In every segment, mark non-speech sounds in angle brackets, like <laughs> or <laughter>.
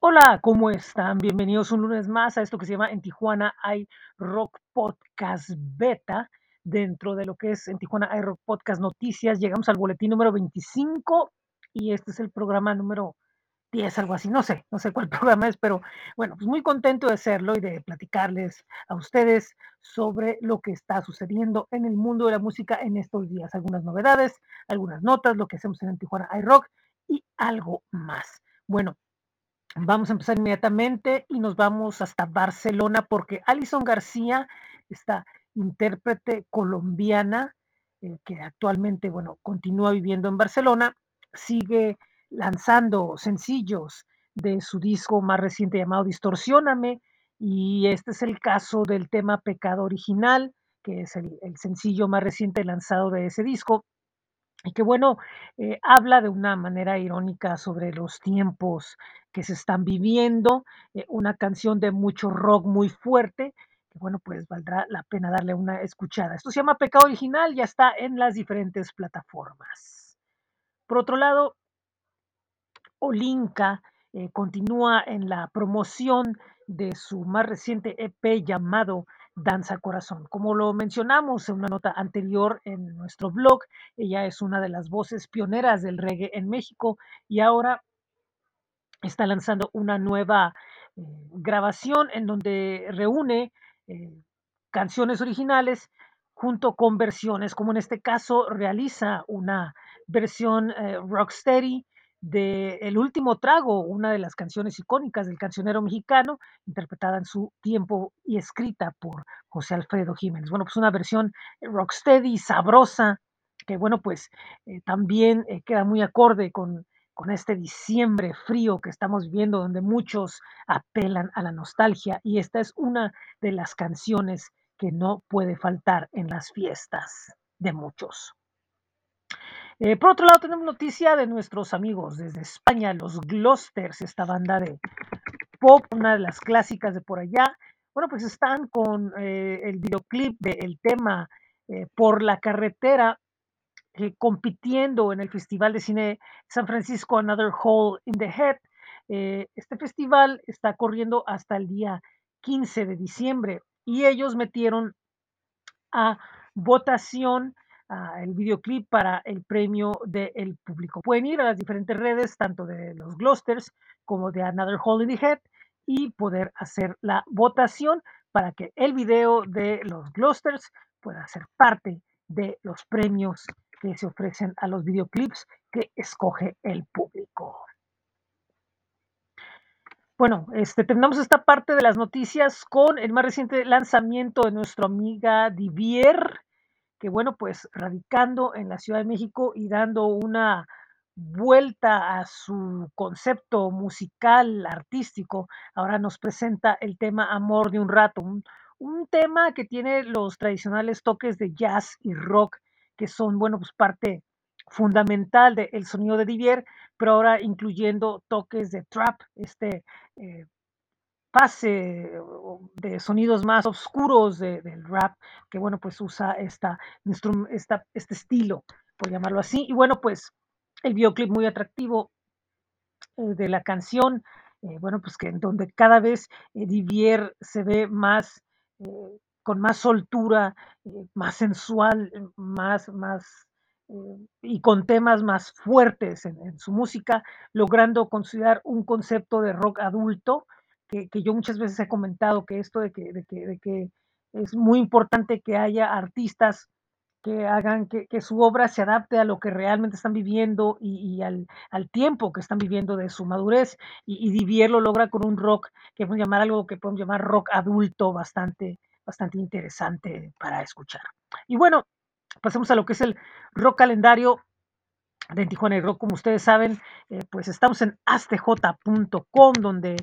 Hola, ¿cómo están? Bienvenidos un lunes más a esto que se llama En Tijuana hay Rock Podcast Beta. Dentro de lo que es En Tijuana hay Rock Podcast Noticias, llegamos al boletín número 25 y este es el programa número 10, algo así. No sé, no sé cuál <laughs> programa es, pero bueno, pues muy contento de hacerlo y de platicarles a ustedes sobre lo que está sucediendo en el mundo de la música en estos días. Algunas novedades, algunas notas, lo que hacemos en En Tijuana hay Rock y algo más. Bueno, Vamos a empezar inmediatamente y nos vamos hasta Barcelona porque Alison García, esta intérprete colombiana eh, que actualmente, bueno, continúa viviendo en Barcelona, sigue lanzando sencillos de su disco más reciente llamado Distorsióname y este es el caso del tema Pecado Original, que es el, el sencillo más reciente lanzado de ese disco y que bueno, eh, habla de una manera irónica sobre los tiempos que se están viviendo, eh, una canción de mucho rock muy fuerte, que bueno, pues valdrá la pena darle una escuchada. Esto se llama Pecado Original, ya está en las diferentes plataformas. Por otro lado, Olinka eh, continúa en la promoción de su más reciente EP llamado Danza Corazón. Como lo mencionamos en una nota anterior en nuestro blog, ella es una de las voces pioneras del reggae en México y ahora está lanzando una nueva eh, grabación en donde reúne eh, canciones originales junto con versiones, como en este caso realiza una versión eh, rocksteady de El último trago, una de las canciones icónicas del cancionero mexicano, interpretada en su tiempo y escrita por José Alfredo Jiménez. Bueno, pues una versión rocksteady, sabrosa, que bueno, pues eh, también eh, queda muy acorde con con este diciembre frío que estamos viviendo, donde muchos apelan a la nostalgia, y esta es una de las canciones que no puede faltar en las fiestas de muchos. Eh, por otro lado, tenemos noticia de nuestros amigos desde España, los Glosters, esta banda de pop, una de las clásicas de por allá. Bueno, pues están con eh, el videoclip del tema eh, Por la carretera compitiendo en el Festival de Cine San Francisco Another Hole in the Head. Este festival está corriendo hasta el día 15 de diciembre y ellos metieron a votación el videoclip para el premio del público. Pueden ir a las diferentes redes, tanto de los Glosters como de Another the Head, y poder hacer la votación para que el video de los Glosters pueda ser parte de los premios que se ofrecen a los videoclips que escoge el público. Bueno, este, terminamos esta parte de las noticias con el más reciente lanzamiento de nuestra amiga Divier, que bueno, pues radicando en la Ciudad de México y dando una vuelta a su concepto musical, artístico, ahora nos presenta el tema Amor de un rato, un, un tema que tiene los tradicionales toques de jazz y rock que son, bueno, pues parte fundamental del sonido de Divier, pero ahora incluyendo toques de trap, este eh, pase de sonidos más oscuros de, del rap, que bueno, pues usa esta, esta, este estilo, por llamarlo así. Y bueno, pues el videoclip muy atractivo eh, de la canción, eh, bueno, pues que en donde cada vez eh, Divier se ve más con más soltura, más sensual, más, más y con temas más fuertes en, en, su música, logrando considerar un concepto de rock adulto, que, que yo muchas veces he comentado que esto de que, de que, de que es muy importante que haya artistas que hagan que, que, su obra se adapte a lo que realmente están viviendo y, y al, al, tiempo que están viviendo de su madurez. Y, y Divier lo logra con un rock que podemos llamar algo que podemos llamar rock adulto bastante, bastante interesante para escuchar. Y bueno, pasemos a lo que es el rock calendario de Tijuana y Rock. Como ustedes saben, eh, pues estamos en astj.com, donde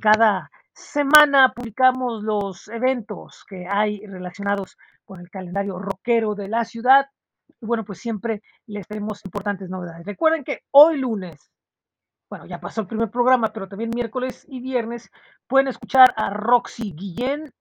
cada semana publicamos los eventos que hay relacionados con el calendario rockero de la ciudad. Y bueno, pues siempre les tenemos importantes novedades. Recuerden que hoy lunes, bueno, ya pasó el primer programa, pero también miércoles y viernes pueden escuchar a Roxy Guillén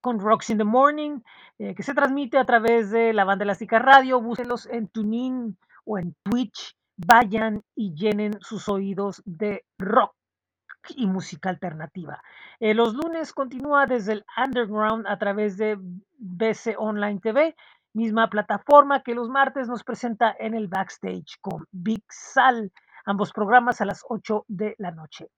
con Rocks in the Morning, eh, que se transmite a través de la banda elástica radio. Búsquenlos en TuneIn o en Twitch. Vayan y llenen sus oídos de rock. y música alternativa. Eh, los lunes continúa desde el underground a través de BC Online TV, misma plataforma que los martes nos presenta en el backstage con Big Sal, ambos programas a las 8 de la noche.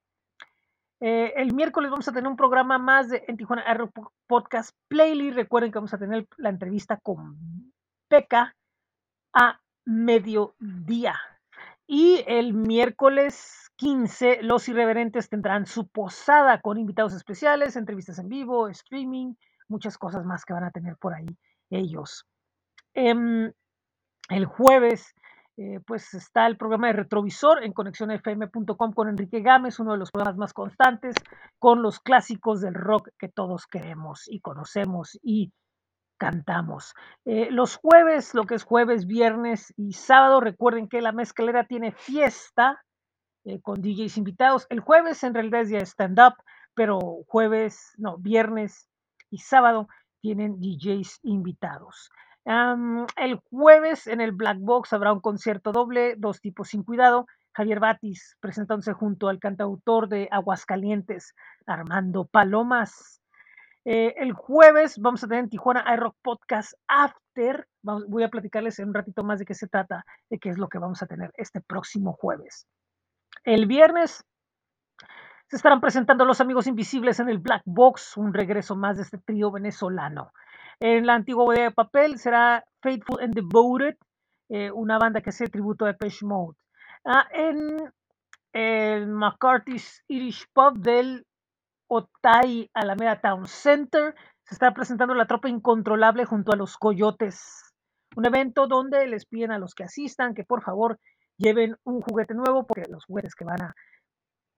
Eh, el miércoles vamos a tener un programa más de en Tijuana Aero Podcast Playlist. Recuerden que vamos a tener la entrevista con Peca a mediodía. Y el miércoles 15, los irreverentes tendrán su posada con invitados especiales, entrevistas en vivo, streaming, muchas cosas más que van a tener por ahí ellos. Em, el jueves eh, pues está el programa de retrovisor en conexionfm.com con Enrique Gámez, uno de los programas más constantes, con los clásicos del rock que todos queremos y conocemos y cantamos. Eh, los jueves, lo que es jueves, viernes y sábado, recuerden que la mezcalera tiene fiesta eh, con DJs invitados. El jueves en realidad es ya stand-up, pero jueves, no, viernes y sábado tienen DJs invitados el jueves en el Black Box habrá un concierto doble, dos tipos sin cuidado. Javier Batis presentándose junto al cantautor de Aguascalientes, Armando Palomas. Eh, el jueves vamos a tener en Tijuana iRock Podcast After. voy a platicarles en un ratito más de qué se trata, de qué es lo que vamos a tener este próximo jueves. El viernes se estarán presentando los amigos invisibles en el Black Box, un regreso más de este trío venezolano. En la antigua bodega de papel será Faithful and Devoted, eh, una banda que hace tributo a Pesh Mode. Ah, en el McCarthy's Irish Pub del Otay Alameda Town Center se está presentando la tropa incontrolable junto a los coyotes. Un evento donde les piden a los que asistan que por favor lleven un juguete nuevo porque los juguetes que van a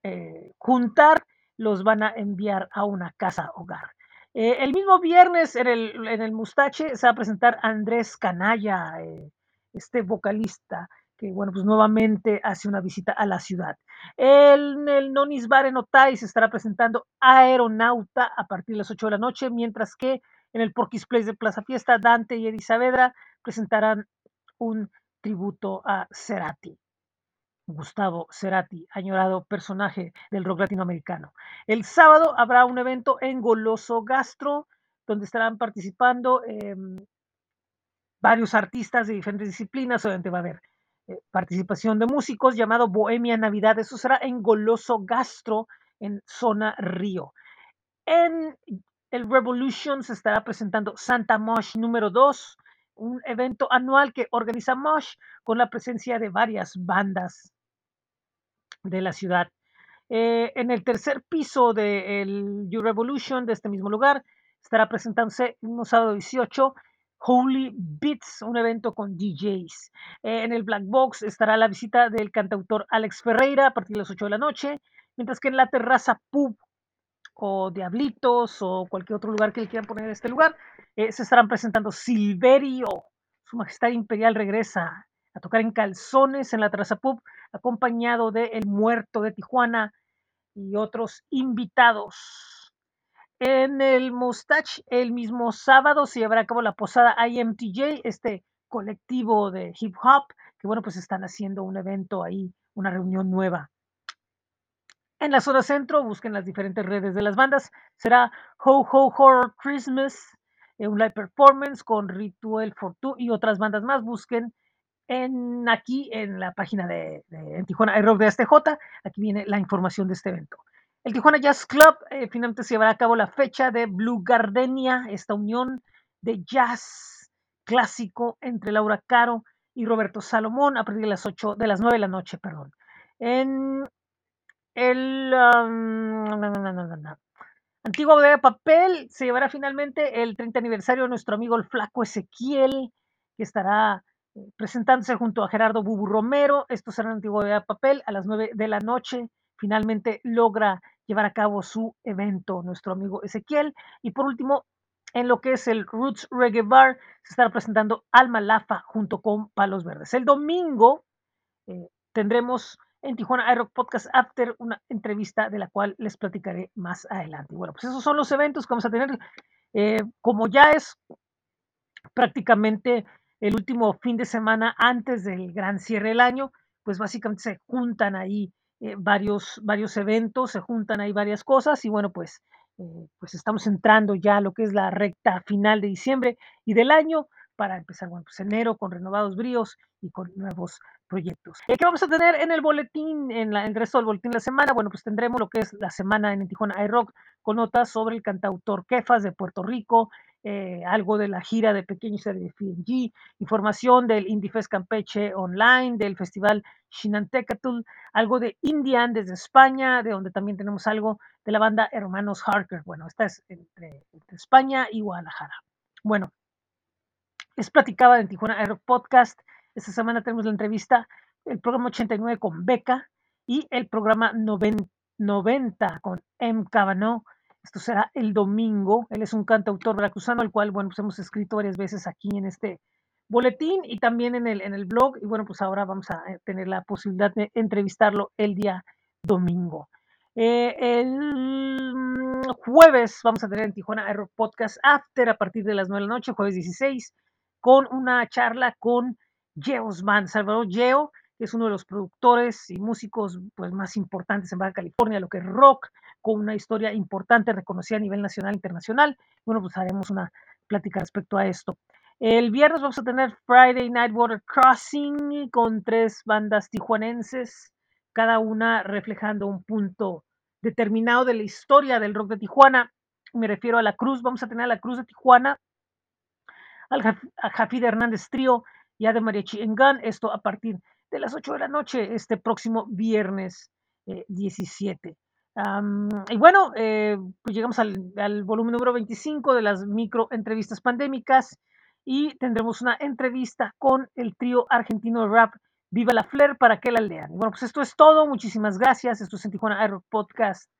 eh, juntar los van a enviar a una casa hogar. Eh, el mismo viernes en el, en el Mustache se va a presentar Andrés Canalla, eh, este vocalista que, bueno, pues nuevamente hace una visita a la ciudad. En el Nonis Bar en Otay se estará presentando Aeronauta a partir de las 8 de la noche, mientras que en el Porky's Place de Plaza Fiesta, Dante y Eddie Saavedra presentarán un tributo a Cerati. Gustavo Cerati, añorado personaje del rock latinoamericano. El sábado habrá un evento en Goloso Gastro, donde estarán participando em, varios artistas de diferentes disciplinas. Obviamente va a haber participación de músicos llamado Bohemia Navidad. Eso será en Goloso Gastro, en Zona Río. En el Revolution se estará presentando Santa Mosh número 2, un evento anual que organiza Mosh con la presencia de varias bandas de la ciudad. Eh, en el tercer piso del You Revolution de este mismo lugar estará presentándose un sábado 18 Holy Beats, un evento con DJs. En el Black Box estará la visita del cantautor Alex Ferreira a partir de las 8 de la noche, mientras que en la terraza Pub o Diablitos o cualquier otro lugar que le quieran poner en este lugar, eh, se estarán presentando Silverio, Su Majestad Imperial regresa a tocar en calzones en la terraza pub, acompañado de El Muerto de Tijuana y otros invitados. En el Mustache, el mismo sábado, se llevará a cabo la posada IMTJ, este colectivo de hip hop, que bueno, pues están haciendo un evento ahí, una reunión nueva. En la zona centro, busquen las diferentes redes de las bandas. Será Ho Ho Horror Christmas, eh, un live performance con Ritual for Two y otras bandas más. Busquen en aquí en la página de, de Tijuana Rock de STJ. Aquí viene la información de este evento. El Tijuana Jazz Club eh, finalmente se llevará a cabo la fecha de Blue Gardenia, esta unión de jazz clásico entre Laura Caro y Roberto Salomón a partir de las 8 de las 9 de la noche, perdón. En el um, Antigua Bodega de Papel se llevará finalmente el 30 aniversario de nuestro amigo el Flaco Ezequiel, que estará eh, presentándose junto a Gerardo Bubu Romero. Esto será en Antigua Bodega de Papel a las 9 de la noche. Finalmente logra llevar a cabo su evento nuestro amigo Ezequiel. Y por último, en lo que es el Roots Reggae Bar, se estará presentando Alma Lafa junto con Palos Verdes. El domingo eh, tendremos en Tijuana iRock Podcast After, una entrevista de la cual les platicaré más adelante. Bueno, pues esos son los eventos que vamos a tener. Eh, como ya es prácticamente el último fin de semana antes del gran cierre del año, pues básicamente se juntan ahí eh, varios, varios eventos, se juntan ahí varias cosas y bueno, pues, eh, pues estamos entrando ya a lo que es la recta final de diciembre y del año para empezar, bueno, pues enero con renovados bríos y con nuevos proyectos. ¿Qué vamos a tener en el boletín, en, la, el resto del boletín de la semana? Bueno, pues tendremos lo que es la semana en Tijuana iRock con notas sobre el cantautor Kefas de Puerto Rico, eh, algo de la gira de Pequeños FNG, información del IndieFest Campeche online, del Festival Shinantecatl, algo de Indian desde España, de donde también tenemos algo de la banda Hermanos Harker. Bueno, esta es entre, España y Guadalajara. Bueno, es platicaba en Tijuana Aero Podcast. Esta semana tenemos la entrevista, el programa 89 con Beca y el programa 90, con M. Cabano. Esto será el domingo. Él es un cantautor veracruzano, al cual, bueno, pues hemos escrito varias veces aquí en este boletín y también en el, en el blog. Y bueno, pues ahora vamos a eh, tener la posibilidad de entrevistarlo el día domingo. Eh, el mm, jueves vamos a tener en Tijuana Aero Podcast After a partir de las 9 de la noche, jueves 16 con una charla con Geosman, Salvador Geo, es uno de los productores y músicos pues, más importantes en Baja California, lo que es rock, con una historia importante reconocida a nivel nacional e internacional. Bueno, pues haremos una plática respecto a esto. El viernes vamos a tener Friday Night Water Crossing con tres bandas tijuanenses, cada una reflejando un punto determinado de la historia del rock de Tijuana. Me refiero a la Cruz, vamos a tener a la Cruz de Tijuana, al Jafid Hernández Trío y a de Mariachi en Gun, esto a partir de las 8 de la noche, este próximo viernes 17. Eh, y bueno, eh, pues llegamos al, al, volumen número 25 de las micro entrevistas pandémicas y tendremos una entrevista con el trío argentino de rap Viva la Flair para que la lean. Y bueno, pues esto es todo. Muchísimas gracias. Esto es en Tijuana Air Podcast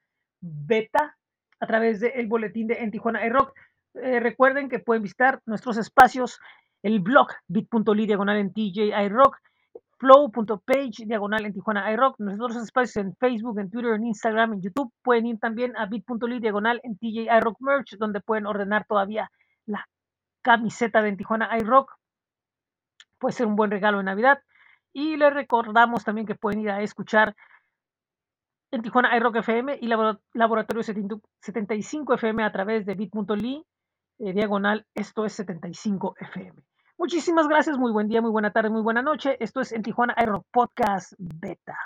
Beta a través del boletín de En Tijuana Air Rock. Eh, recuerden que pueden visitar nuestros espacios, el blog bit.ly diagonal en TJ iRock, flow.page diagonal en Tijuana iRock, nuestros espacios en Facebook, en Twitter, en Instagram, en YouTube. Pueden ir también a bit.ly diagonal en TJ iRock Merch, donde pueden ordenar todavía la camiseta de Tijuana iRock. Puede ser un buen regalo de Navidad. Y les recordamos también que pueden ir a escuchar en Tijuana iRock FM y Laboratorio 75 FM a través de bit.ly eh, diagonal, esto es 75 FM. Muchísimas gracias, muy buen día, muy buena tarde, muy buena noche. Esto es en Tijuana Aero Podcast Beta.